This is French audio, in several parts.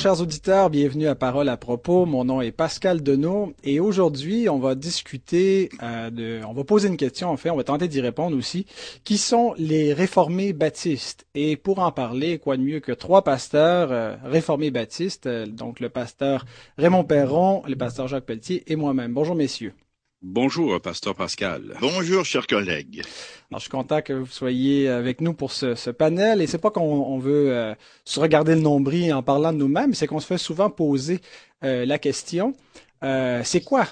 Chers auditeurs, bienvenue à Parole à propos. Mon nom est Pascal Denot et aujourd'hui on va discuter euh, de, on va poser une question en fait, on va tenter d'y répondre aussi. Qui sont les réformés baptistes? Et pour en parler, quoi de mieux que trois pasteurs euh, réformés baptistes, euh, donc le pasteur Raymond Perron, le pasteur Jacques Pelletier et moi-même. Bonjour messieurs. Bonjour, Pasteur Pascal. Bonjour, chers collègues. Alors, je suis content que vous soyez avec nous pour ce, ce panel. Et c'est pas qu'on veut euh, se regarder le nombril en parlant de nous-mêmes, c'est qu'on se fait souvent poser euh, la question euh, c'est quoi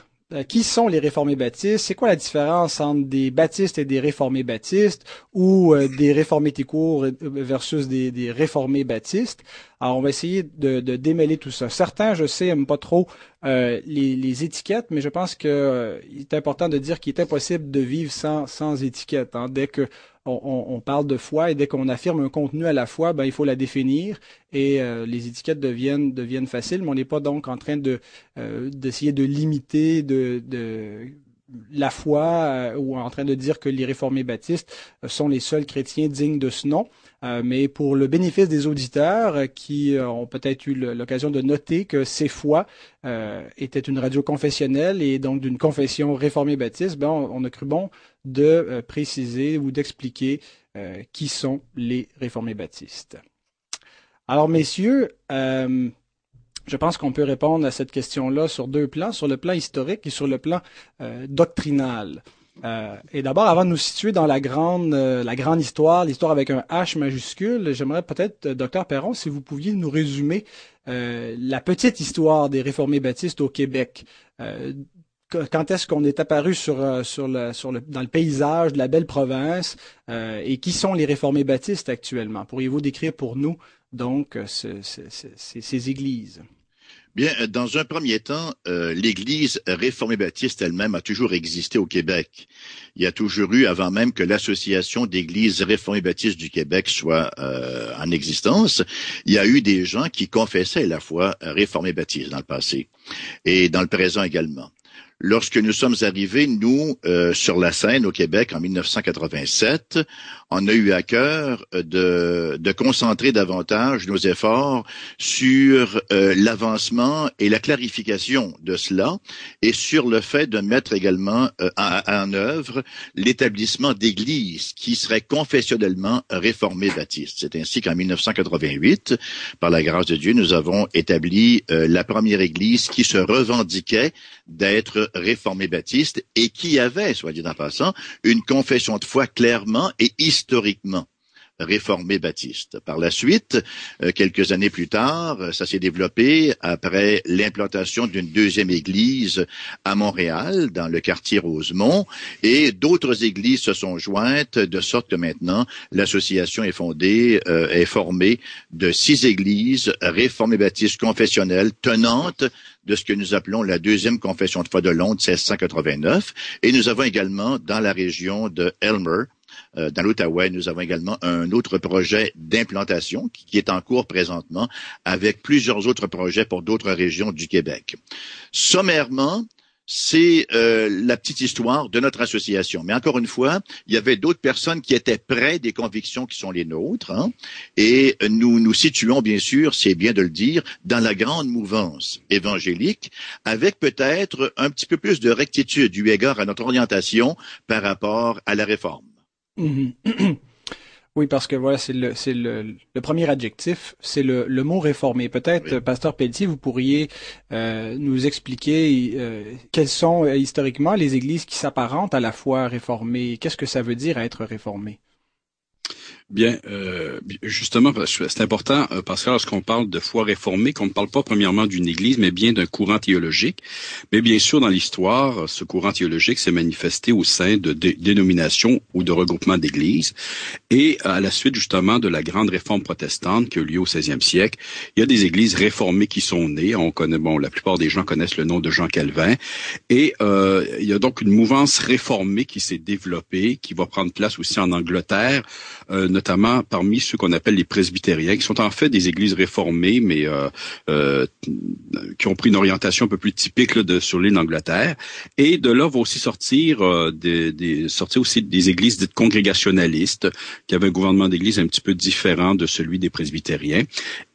qui sont les réformés baptistes, c'est quoi la différence entre des baptistes et des réformés baptistes ou euh, des réformés courts versus des, réformés baptistes? Alors, on va essayer de, démêler tout ça. Certains, je sais, n'aiment pas trop euh, les, étiquettes, mais je pense qu'il euh, est important de dire qu'il est impossible de vivre sans, sans étiquette. Hein. Dès que on, parle de foi et dès qu'on affirme un contenu à la fois, ben, il faut la définir et euh, les étiquettes deviennent, faciles, mais on n'est pas donc en train euh, d'essayer de limiter la foi euh, ou en train de dire que les réformés baptistes sont les seuls chrétiens dignes de ce nom. Euh, mais pour le bénéfice des auditeurs euh, qui euh, ont peut-être eu l'occasion de noter que ces fois était une radio confessionnelle et donc d'une confession réformée baptiste, ben on, a cru bon de préciser ou d'expliquer qui sont les réformés baptistes. Alors messieurs, je pense qu'on peut répondre à cette question-là sur deux plans, sur le plan historique et sur le plan doctrinal. Euh, et d'abord, avant de nous situer dans la grande, euh, la grande histoire, l'histoire avec un H majuscule, j'aimerais peut-être, euh, docteur Perron, si vous pouviez nous résumer la petite histoire des réformés baptistes au Québec. quand est-ce qu'on est apparu sur, le, dans le paysage de la belle province et qui sont les réformés baptistes actuellement? Pourriez-vous décrire pour nous donc ces églises? Bien, euh, dans un premier temps, euh, l'Église réformée baptiste elle-même a toujours existé au Québec. Il y a toujours eu, avant même que l'Association d'Églises réformées baptistes du Québec soit euh, en existence, il y a eu des gens qui confessaient la foi réformée baptiste dans le passé et dans le présent également. Lorsque nous sommes arrivés, nous, euh, sur la scène au Québec en 1987, on a eu à cœur de, de concentrer davantage nos efforts sur euh, l'avancement et la clarification de cela et sur le fait de mettre également euh, en, œuvre l'établissement d'églises qui seraient confessionnellement réformées baptistes. C'est ainsi qu'en 1988, par la grâce de Dieu, nous avons établi la première église qui se revendiquait d'être réformé baptiste et qui avait, soit dit en passant, une confession de foi clairement et historiquement réformé baptiste. Par la suite, euh, quelques années plus tard, ça s'est développé après l'implantation d'une deuxième église à Montréal, dans le quartier Rosemont, et d'autres églises se sont jointes, de sorte que maintenant, l'association est fondée, euh, est formée de six églises réformées baptistes confessionnelles tenantes de ce que nous appelons la deuxième confession de foi de Londres 1689. Et nous avons également dans la région de Elmer, dans l'Outaouais, nous avons également un autre projet d'implantation qui est en cours présentement avec plusieurs autres projets pour d'autres régions du Québec. Sommairement, c'est euh, la petite histoire de notre association. Mais encore une fois, il y avait d'autres personnes qui étaient près des convictions qui sont les nôtres, hein, et nous nous situons bien sûr, c'est bien de le dire, dans la grande mouvance évangélique, avec peut-être un petit peu plus de rectitude du égard à notre orientation par rapport à la réforme. Mhm. Oui, parce que voilà, c'est le, c'est le, le, premier adjectif, c'est le, le mot réformé. Peut-être, Pasteur Pelletier, vous pourriez euh, nous expliquer euh, quelles sont euh, historiquement les églises qui s'apparentent à la foi réformée. Qu'est-ce que ça veut dire être réformé? Bien, euh, justement, c'est important euh, parce que lorsqu'on parle de foi réformée, qu'on ne parle pas premièrement d'une église, mais bien d'un courant théologique. Mais bien sûr, dans l'histoire, ce courant théologique s'est manifesté au sein de dénominations ou de regroupements d'églises. Et à la suite justement de la grande réforme protestante qui a eu lieu au 16e siècle, il y a des églises réformées qui sont nées. On connaît, bon, la plupart des gens connaissent le nom de Jean Calvin. Et euh, il y a donc une mouvance réformée qui s'est développée, qui va prendre place aussi en Angleterre. Euh, notamment parmi ceux qu'on appelle les presbytériens, qui sont en fait des églises réformées, mais qui ont pris une orientation un peu plus typique de, sur l'île d'Angleterre. Et de là vont aussi sortir des, des, sortir aussi des églises dites congrégationalistes, qui avaient un gouvernement d'église un petit peu différent de celui des presbytériens.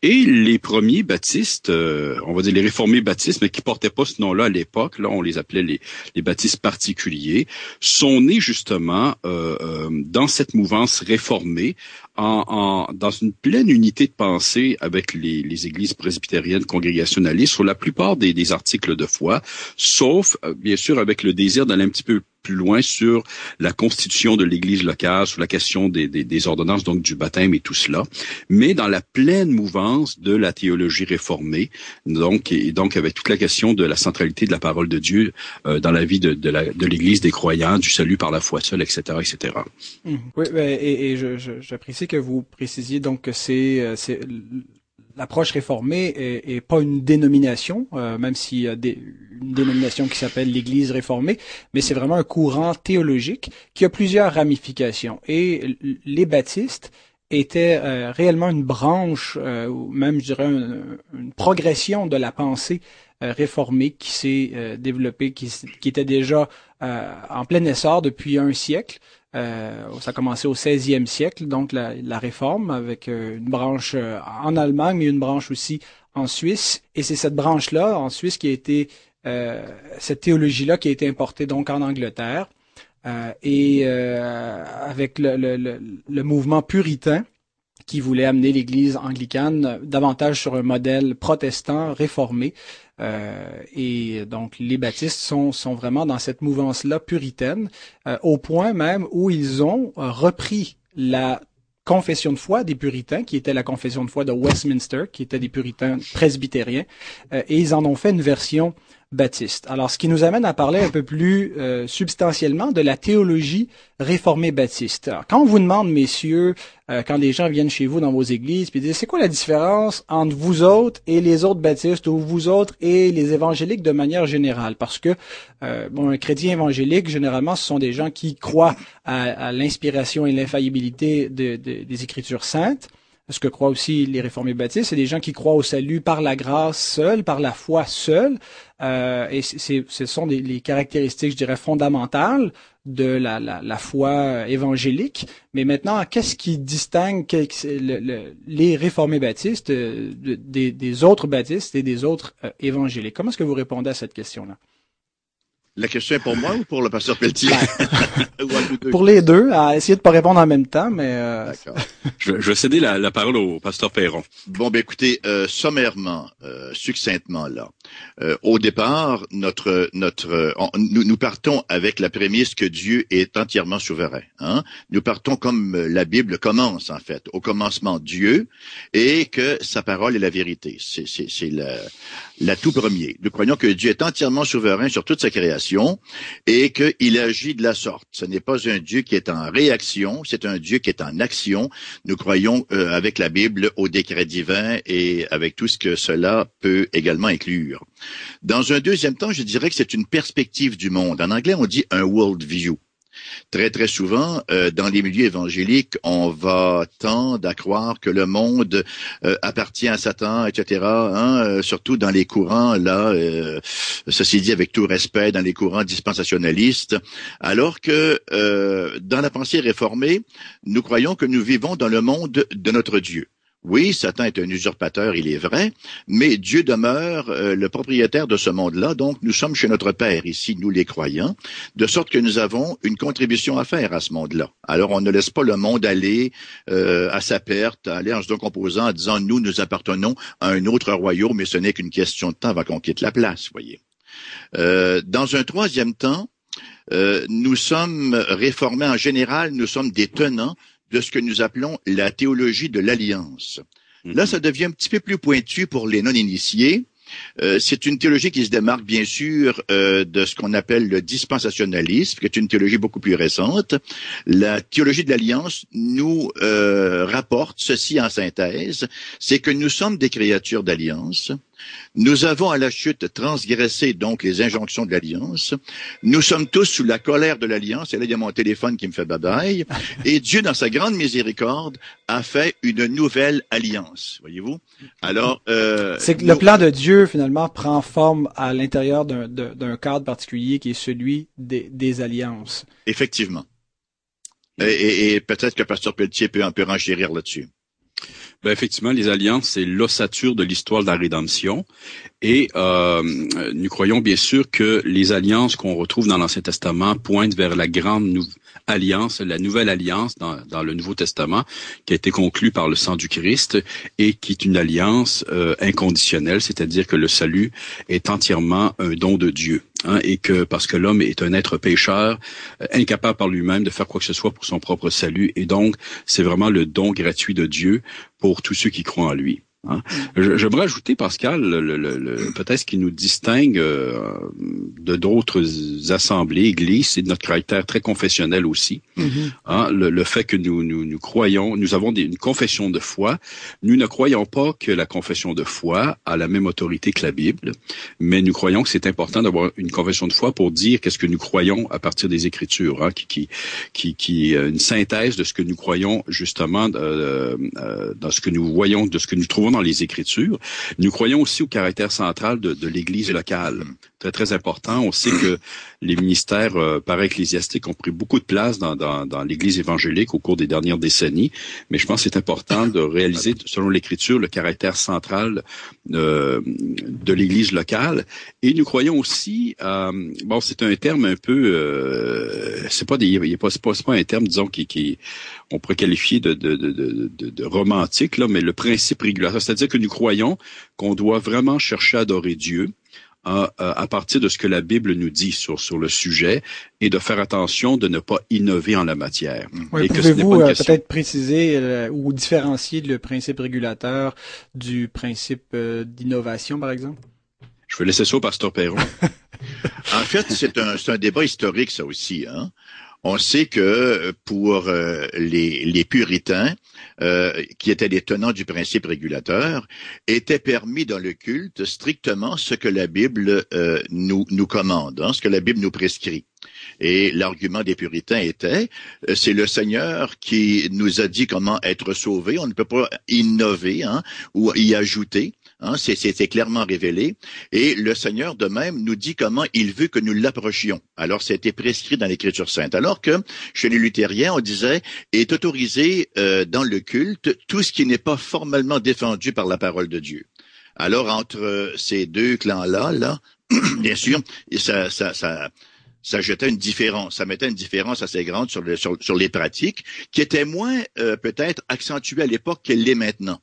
Et les premiers baptistes, on va dire les réformés baptistes, mais qui portaient pas ce nom-là à l'époque, là on les appelait les, les baptistes particuliers, sont nés justement euh, euh, dans cette mouvance réformée, en, dans une pleine unité de pensée avec les, les églises presbytériennes congrégationalistes sur la plupart des, des articles de foi, sauf euh, bien sûr avec le désir d'aller un petit peu plus loin sur la constitution de l'Église locale, sur la question des, des, des, ordonnances, donc du baptême et tout cela, mais dans la pleine mouvance de la théologie réformée, donc et donc avec toute la question de la centralité de la parole de Dieu euh, dans la vie de, de, la, de l'Église des croyants, du salut par la foi seule, etc., etc. Mmh. Oui, et, et j'apprécie que vous précisiez donc que c'est euh, l'approche réformée est, pas une dénomination, euh, même s'il y a une dénomination qui s'appelle l'Église réformée, mais c'est vraiment un courant théologique qui a plusieurs ramifications. Et les baptistes étaient euh, réellement une branche, euh, ou même je dirais une, progression de la pensée réformée qui s'est développée, qui, qui, était déjà en plein essor depuis un siècle. Euh, ça a commencé au 16e siècle, donc la, la réforme, avec euh, une branche euh, en Allemagne, mais une branche aussi en Suisse. Et c'est cette branche-là, en Suisse, qui a été, euh, cette théologie-là qui a été importée donc en Angleterre. et avec le, le, le, le, mouvement puritain, qui voulait amener l'Église anglicane davantage sur un modèle protestant réformé. Euh, et donc les baptistes sont, sont vraiment dans cette mouvance-là puritaine, euh, au point même où ils ont euh, repris la confession de foi des puritains, qui était la confession de foi de Westminster, qui était des puritains presbytériens, et ils en ont fait une version baptiste. Alors, ce qui nous amène à parler un peu plus euh, substantiellement de la théologie réformée baptiste. Alors, quand on vous demande, messieurs, euh, quand des gens viennent chez vous dans vos églises, puis disent, c'est quoi la différence entre vous autres et les autres baptistes, ou vous autres et les évangéliques de manière générale? Parce que, euh, bon, un chrétien évangélique, généralement, ce sont des gens qui croient à, l'inspiration et l'infaillibilité des Écritures saintes ce que croient aussi les réformés baptistes, c'est des gens qui croient au salut par la grâce seule, par la foi seule, euh, et ce sont des, les caractéristiques, je dirais, fondamentales de la, la, la foi évangélique. Mais maintenant, qu'est-ce qui distingue les réformés baptistes euh, des, des, autres baptistes et des autres euh, évangéliques? Comment est-ce que vous répondez à cette question-là? La question est pour moi ou pour le pasteur Pelletier? pour les deux, à essayer de pas répondre en même temps, mais... Euh... Je, je, vais céder la, la, parole au pasteur Perron. Bon, ben écoutez, euh, sommairement, euh, succinctement là, euh, au départ, notre notre nous, partons avec la prémisse que Dieu est entièrement souverain. Hein? Nous partons comme la Bible commence en fait, au commencement Dieu, et que sa parole est la vérité. C'est c'est la, la tout premier. Nous croyons que Dieu est entièrement souverain sur toute sa création et qu'il agit de la sorte. Ce n'est pas un Dieu qui est en réaction, c'est un Dieu qui est en action. Nous croyons euh, avec la Bible au décret divin et avec tout ce que cela peut également inclure. Dans un deuxième temps, je dirais que c'est une perspective du monde. En anglais, on dit un world view. Très, très souvent, euh, dans les milieux évangéliques, on va tendre à croire que le monde euh, appartient à Satan, etc. Hein, euh, surtout dans les courants, là, ceci dit avec tout respect, dans les courants dispensationalistes, alors que dans la pensée réformée, nous croyons que nous vivons dans le monde de notre Dieu. Oui, Satan est un usurpateur, il est vrai, mais Dieu demeure euh, le propriétaire de ce monde-là, donc nous sommes chez notre Père ici, nous les croyants, de sorte que nous avons une contribution à faire à ce monde-là. Alors on ne laisse pas le monde aller euh, à sa perte, aller en se décomposant en disant nous, nous appartenons à un autre royaume, mais ce n'est qu'une question de temps avant qu'on quitte la place, voyez. Euh, dans un troisième temps, nous sommes réformés en général, nous sommes des tenants de ce que nous appelons la théologie de l'alliance. Là, mhm. ça devient un petit peu plus pointu pour les non-initiés. Euh, c'est une théologie qui se démarque bien sûr euh, de ce qu'on appelle le dispensationalisme, qui est une théologie beaucoup plus récente. La théologie de l'alliance nous euh, rapporte ceci en synthèse, c'est que nous sommes des créatures d'alliance. Nous avons à la chute transgressé donc les injonctions de l'Alliance. Nous sommes tous sous la colère de l'Alliance. Et là, il y a mon téléphone qui me fait babaille. Et Dieu, dans sa grande miséricorde, a fait une nouvelle alliance. Voyez-vous? Alors, euh, c'est que le plan de Dieu, finalement, prend forme à l'intérieur d'un cadre particulier qui est celui des, des alliances. Effectivement. Et, et, peut-être que Pasteur Pelletier peut, peu renchérir là-dessus. Ben effectivement, les alliances, c'est l'ossature de l'histoire de la rédemption. Et euh, nous croyons bien sûr que les alliances qu'on retrouve dans l'Ancien Testament pointent vers la grande alliance, la nouvelle alliance dans, le Nouveau Testament, qui a été conclue par le sang du Christ et qui est une alliance euh, inconditionnelle, c'est-à-dire que le salut est entièrement un don de Dieu. Hein, et que parce que l'homme est un être pécheur, euh, incapable par lui-même de faire quoi que ce soit pour son propre salut, et donc c'est vraiment le don gratuit de Dieu pour tous ceux qui croient en lui. Hein. J'aimerais ajouter, Pascal, le, le, peut-être ce qui nous distingue euh, de d'autres assemblées, églises, c'est notre caractère très confessionnel aussi. Mm-hmm. hein, le, fait que nous, nous, nous croyons, nous avons des, une confession de foi. Nous ne croyons pas que la confession de foi a la même autorité que la Bible, mais nous croyons que c'est important d'avoir une confession de foi pour dire qu'est-ce que nous croyons à partir des Écritures, hein, qui, qui, qui, qui une synthèse de ce que nous croyons justement euh, euh, dans ce que nous voyons, de ce que nous trouvons dans les Écritures. Nous croyons aussi au caractère central de, l'Église locale. Très, très important. On sait que les ministères euh, ecclésiastiques ont pris beaucoup de place dans, l'Église évangélique au cours des dernières décennies, mais je pense que c'est important de réaliser, selon l'Écriture, le caractère central euh, de l'Église locale. Et nous croyons aussi, euh, bon, c'est un terme un peu, euh, c'est pas, pas, pas, pas, un terme, disons, qui, on pourrait qualifier de, de, romantique, là, mais le principe régulateur, c'est-à-dire que nous croyons qu'on doit vraiment chercher à adorer Dieu, à, à, partir de ce que la Bible nous dit sur, sur le sujet et de faire attention de ne pas innover en la matière. Oui, Pouvez-vous euh, peut-être préciser euh, ou différencier le principe régulateur du principe euh, d'innovation, par exemple? Je vais laisser ça au pasteur Perron. en fait, c'est un, un débat historique, ça aussi. Hein? On sait que pour les, les puritains, euh, qui étaient les tenants du principe régulateur, était permis dans le culte strictement ce que la Bible euh, nous, nous commande, hein, ce que la Bible nous prescrit. Et l'argument des puritains était, euh, c'est le Seigneur qui nous a dit comment être sauvé. On ne peut pas innover hein, ou y ajouter. Hein, C'était clairement révélé. Et le Seigneur de même nous dit comment il veut que nous l'approchions. Alors, c'était prescrit dans l'Écriture sainte. Alors que chez les luthériens, on disait, est autorisé euh, dans le culte tout ce qui n'est pas formellement défendu par la parole de Dieu. Alors, entre ces deux clans-là, là, bien sûr, ça, ça, ça, jetait une différence, ça mettait une différence assez grande sur, sur, les pratiques, qui étaient moins euh, peut-être accentuées à l'époque qu'elle l'est maintenant.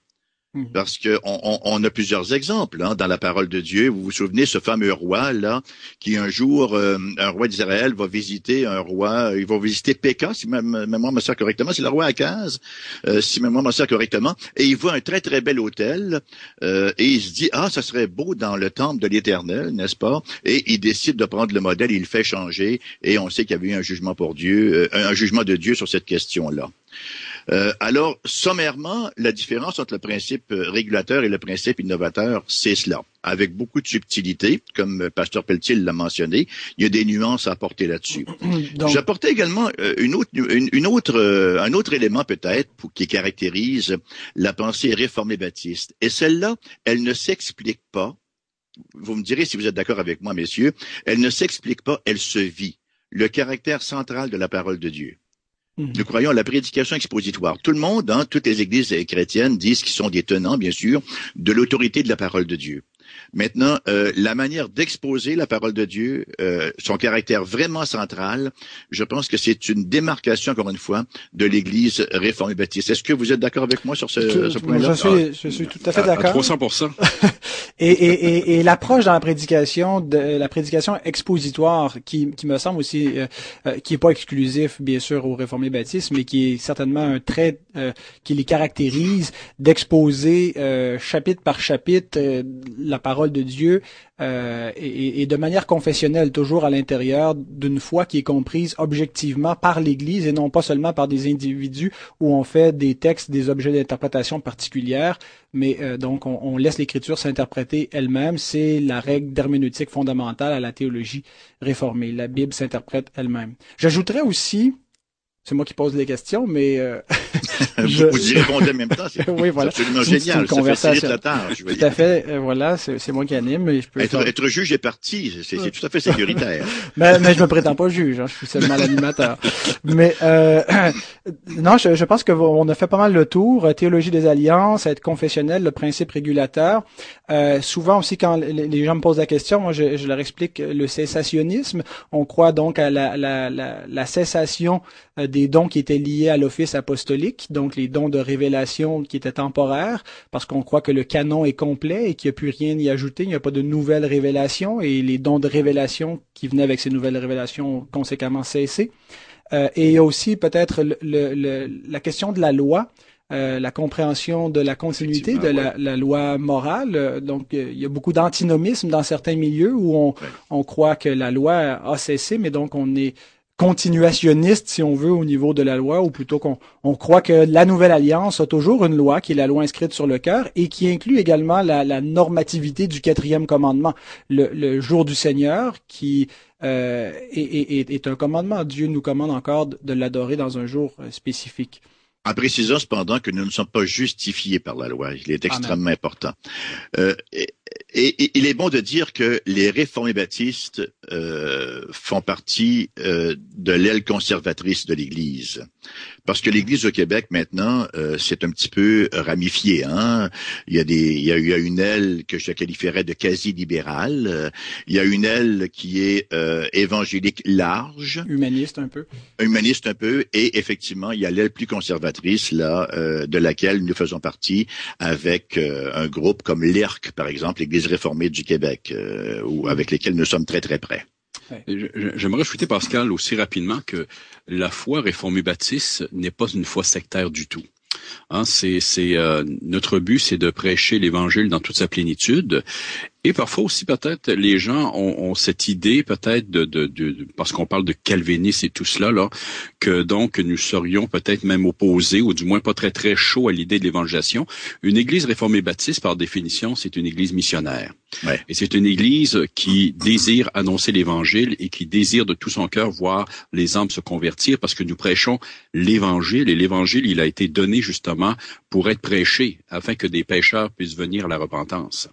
Mhm. Parce que on, a plusieurs exemples hein, dans la parole de Dieu. Vous vous souvenez ce fameux roi là, qui un jour, euh, un roi d'Israël va visiter un roi, il va visiter Péka, si ma mémoire me sert correctement, c'est le roi Akaz, euh, si ma mémoire me sert correctement, et il voit un très très bel hôtel euh, et il se dit ah ça serait beau dans le temple de l'Éternel, n'est-ce pas Et il décide de prendre le modèle, il le fait changer et on sait qu'il y avait eu un jugement pour Dieu, un jugement de Dieu sur cette question là. Euh, alors, sommairement, la différence entre le principe euh, régulateur et le principe innovateur, c'est cela. Avec beaucoup de subtilité, comme Pasteur Pelletier l'a mentionné, il y a des nuances à apporter là-dessus. J'apportais également euh, une autre, une, autre, un autre élément peut-être qui caractérise la pensée réformée baptiste. Et celle-là, elle ne s'explique pas. Vous me direz si vous êtes d'accord avec moi, messieurs. Elle ne s'explique pas, elle se vit. Le caractère central de la parole de Dieu. Mhm. Nous croyons à la prédication expositoire. Tout le monde, hein, toutes les églises chrétiennes disent qu'ils sont des tenants, bien sûr, de l'autorité de la parole de Dieu. Maintenant, euh, la manière d'exposer la parole de Dieu, euh, son caractère vraiment central, je pense que c'est une démarcation, encore une fois, de l'Église réformée baptiste. Est-ce que vous êtes d'accord avec moi sur ce, ce point-là? Je suis, je suis tout à fait d'accord. À 300%. et et, et, et l'approche dans la prédication, de la prédication expositoire, qui, qui me semble aussi, euh, euh, qui est pas exclusif, bien sûr, aux réformés baptistes, mais qui est certainement un trait qui les caractérise, d'exposer chapitre par chapitre la parole de Dieu euh, et, et, de manière confessionnelle, toujours à l'intérieur d'une foi qui est comprise objectivement par l'Église et non pas seulement par des individus où on fait des textes, des objets d'interprétation particulières, mais euh, donc on, on laisse l'Écriture s'interpréter elle-même. C'est la règle d'herméneutique fondamentale à la théologie réformée. La Bible s'interprète elle-même. J'ajouterais aussi c'est moi qui pose les questions, mais euh, je... vous y répondez en même temps. C'est oui, voilà. absolument génial. Une conversation. Tâche. Tout à fait. Euh, voilà, c'est moi qui anime. Mais je peux être, être juge est parti. C'est tout à fait sécuritaire. mais, mais je me prétends pas juge. Hein, je suis seulement l'animateur. mais euh, non, je, je pense qu'on a fait pas mal le tour. Euh, théologie des alliances, être confessionnel, le principe régulateur. Euh, souvent aussi, quand les gens me posent la question, moi, je, je leur explique le cessationnisme. On croit donc à la, la, la, la cessation des dons qui étaient liés à l'office apostolique, donc les dons de révélation qui étaient temporaires, parce qu'on croit que le canon est complet et qu'il n'y a plus rien y ajouter, il n'y a pas de nouvelles révélations, et les dons de révélation qui venaient avec ces nouvelles révélations ont conséquemment cessé. Euh, et il y a aussi peut-être la question de la loi. Euh, la compréhension de la continuité de la, loi morale. Donc, il y a beaucoup d'antinomisme dans certains milieux où on, on croit que la loi a cessé, mais donc on est continuationniste, si on veut, au niveau de la loi, ou plutôt qu'on on croit que la nouvelle alliance a toujours une loi, qui est la loi inscrite sur le cœur, et qui inclut également la, normativité du quatrième commandement, le, jour du Seigneur, qui euh, est, est, un commandement. Dieu nous commande encore de l'adorer dans un jour euh, spécifique. En précisant cependant que nous ne sommes pas justifiés par la loi. Il est extrêmement important. Euh, et, il est bon de dire que les réformés baptistes euh, font partie euh, de l'aile conservatrice de l'Église. Parce que l'Église au Québec, maintenant, euh, c'est un petit peu ramifié. Hein? Il, y a des, il y a eu une aile que je qualifierais de quasi-libérale. Il y a une aile qui est évangélique large. Humaniste un peu. Humaniste un peu. Et effectivement, il y a l'aile plus conservatrice, là, de laquelle nous faisons partie, avec un groupe comme l'ERC, par exemple, l'Église réformée du Québec, ou avec lesquels nous sommes très, très près. J'aimerais ajouter, Pascal, aussi rapidement que la foi réformée baptiste n'est pas une foi sectaire du tout. Hein, c'est euh, notre but, c'est de prêcher l'Évangile dans toute sa plénitude et parfois aussi peut-être les gens ont, cette idée peut-être de, de, de, parce qu'on parle de calvinisme et tout cela là, que donc nous serions peut-être même opposés ou du moins pas très très chaud à l'idée de l'évangélisation. Une Église réformée baptiste par définition c'est une Église missionnaire. Ouais. Et c'est une Église qui désire annoncer l'Évangile et qui désire de tout son cœur voir les âmes se convertir parce que nous prêchons l'Évangile et l'Évangile il a été donné justement pour être prêché afin que des pécheurs puissent venir à la repentance.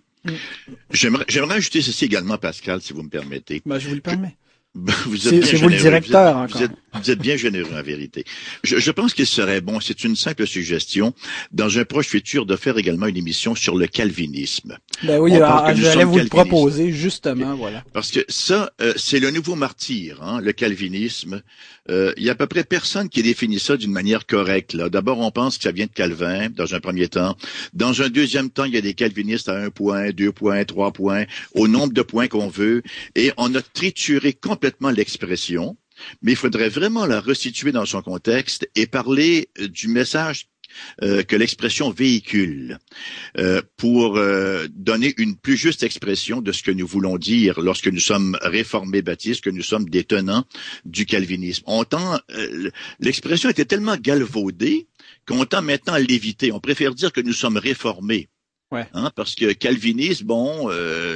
J'aimerais ajouter ceci également, Pascal, si vous me permettez. Ben, je vous le permets. Vous êtes bien vous le directeur. Vous êtes, vous êtes, bien généreux en vérité. Je, je pense qu'il serait bon, c'est une simple suggestion, dans un proche futur, de faire également une émission sur le calvinisme. Ben oui, ah, j'allais vous le proposer justement, voilà. Parce que ça, euh, c'est le nouveau martyr, hein, le calvinisme. Euh, il y a à peu près personne qui définit ça d'une manière correcte. Là, d'abord, on pense que ça vient de Calvin, dans un premier temps. Dans un deuxième temps, il y a des calvinistes à un point, deux points, trois points, au nombre de points qu'on veut, et on a trituré complètement l'expression. Mais il faudrait vraiment la restituer dans son contexte et parler euh, du message euh, que l'expression véhicule euh, pour donner une plus juste expression de ce que nous voulons dire lorsque nous sommes réformés baptistes, que nous sommes détenants du calvinisme. On tend, l'expression était tellement galvaudée qu'on tend maintenant à l'éviter. On préfère dire que nous sommes réformés. Ouais. Hein, parce que calvinisme, bon,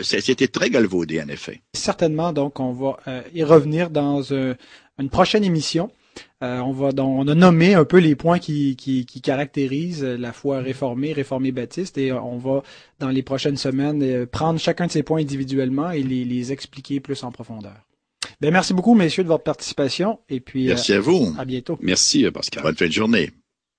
c'était très galvaudé en effet. Certainement, donc on va y revenir dans une prochaine émission. Euh, on, va, on a nommé un peu les points qui, qui, caractérisent la foi réformée, réformée baptiste, et on va, dans les prochaines semaines, euh, prendre chacun de ces points individuellement et les, les expliquer plus en profondeur. Ben, merci beaucoup, messieurs, de votre participation. Et puis, merci à vous. À bientôt. Merci, Pascal. Bonne fin de journée.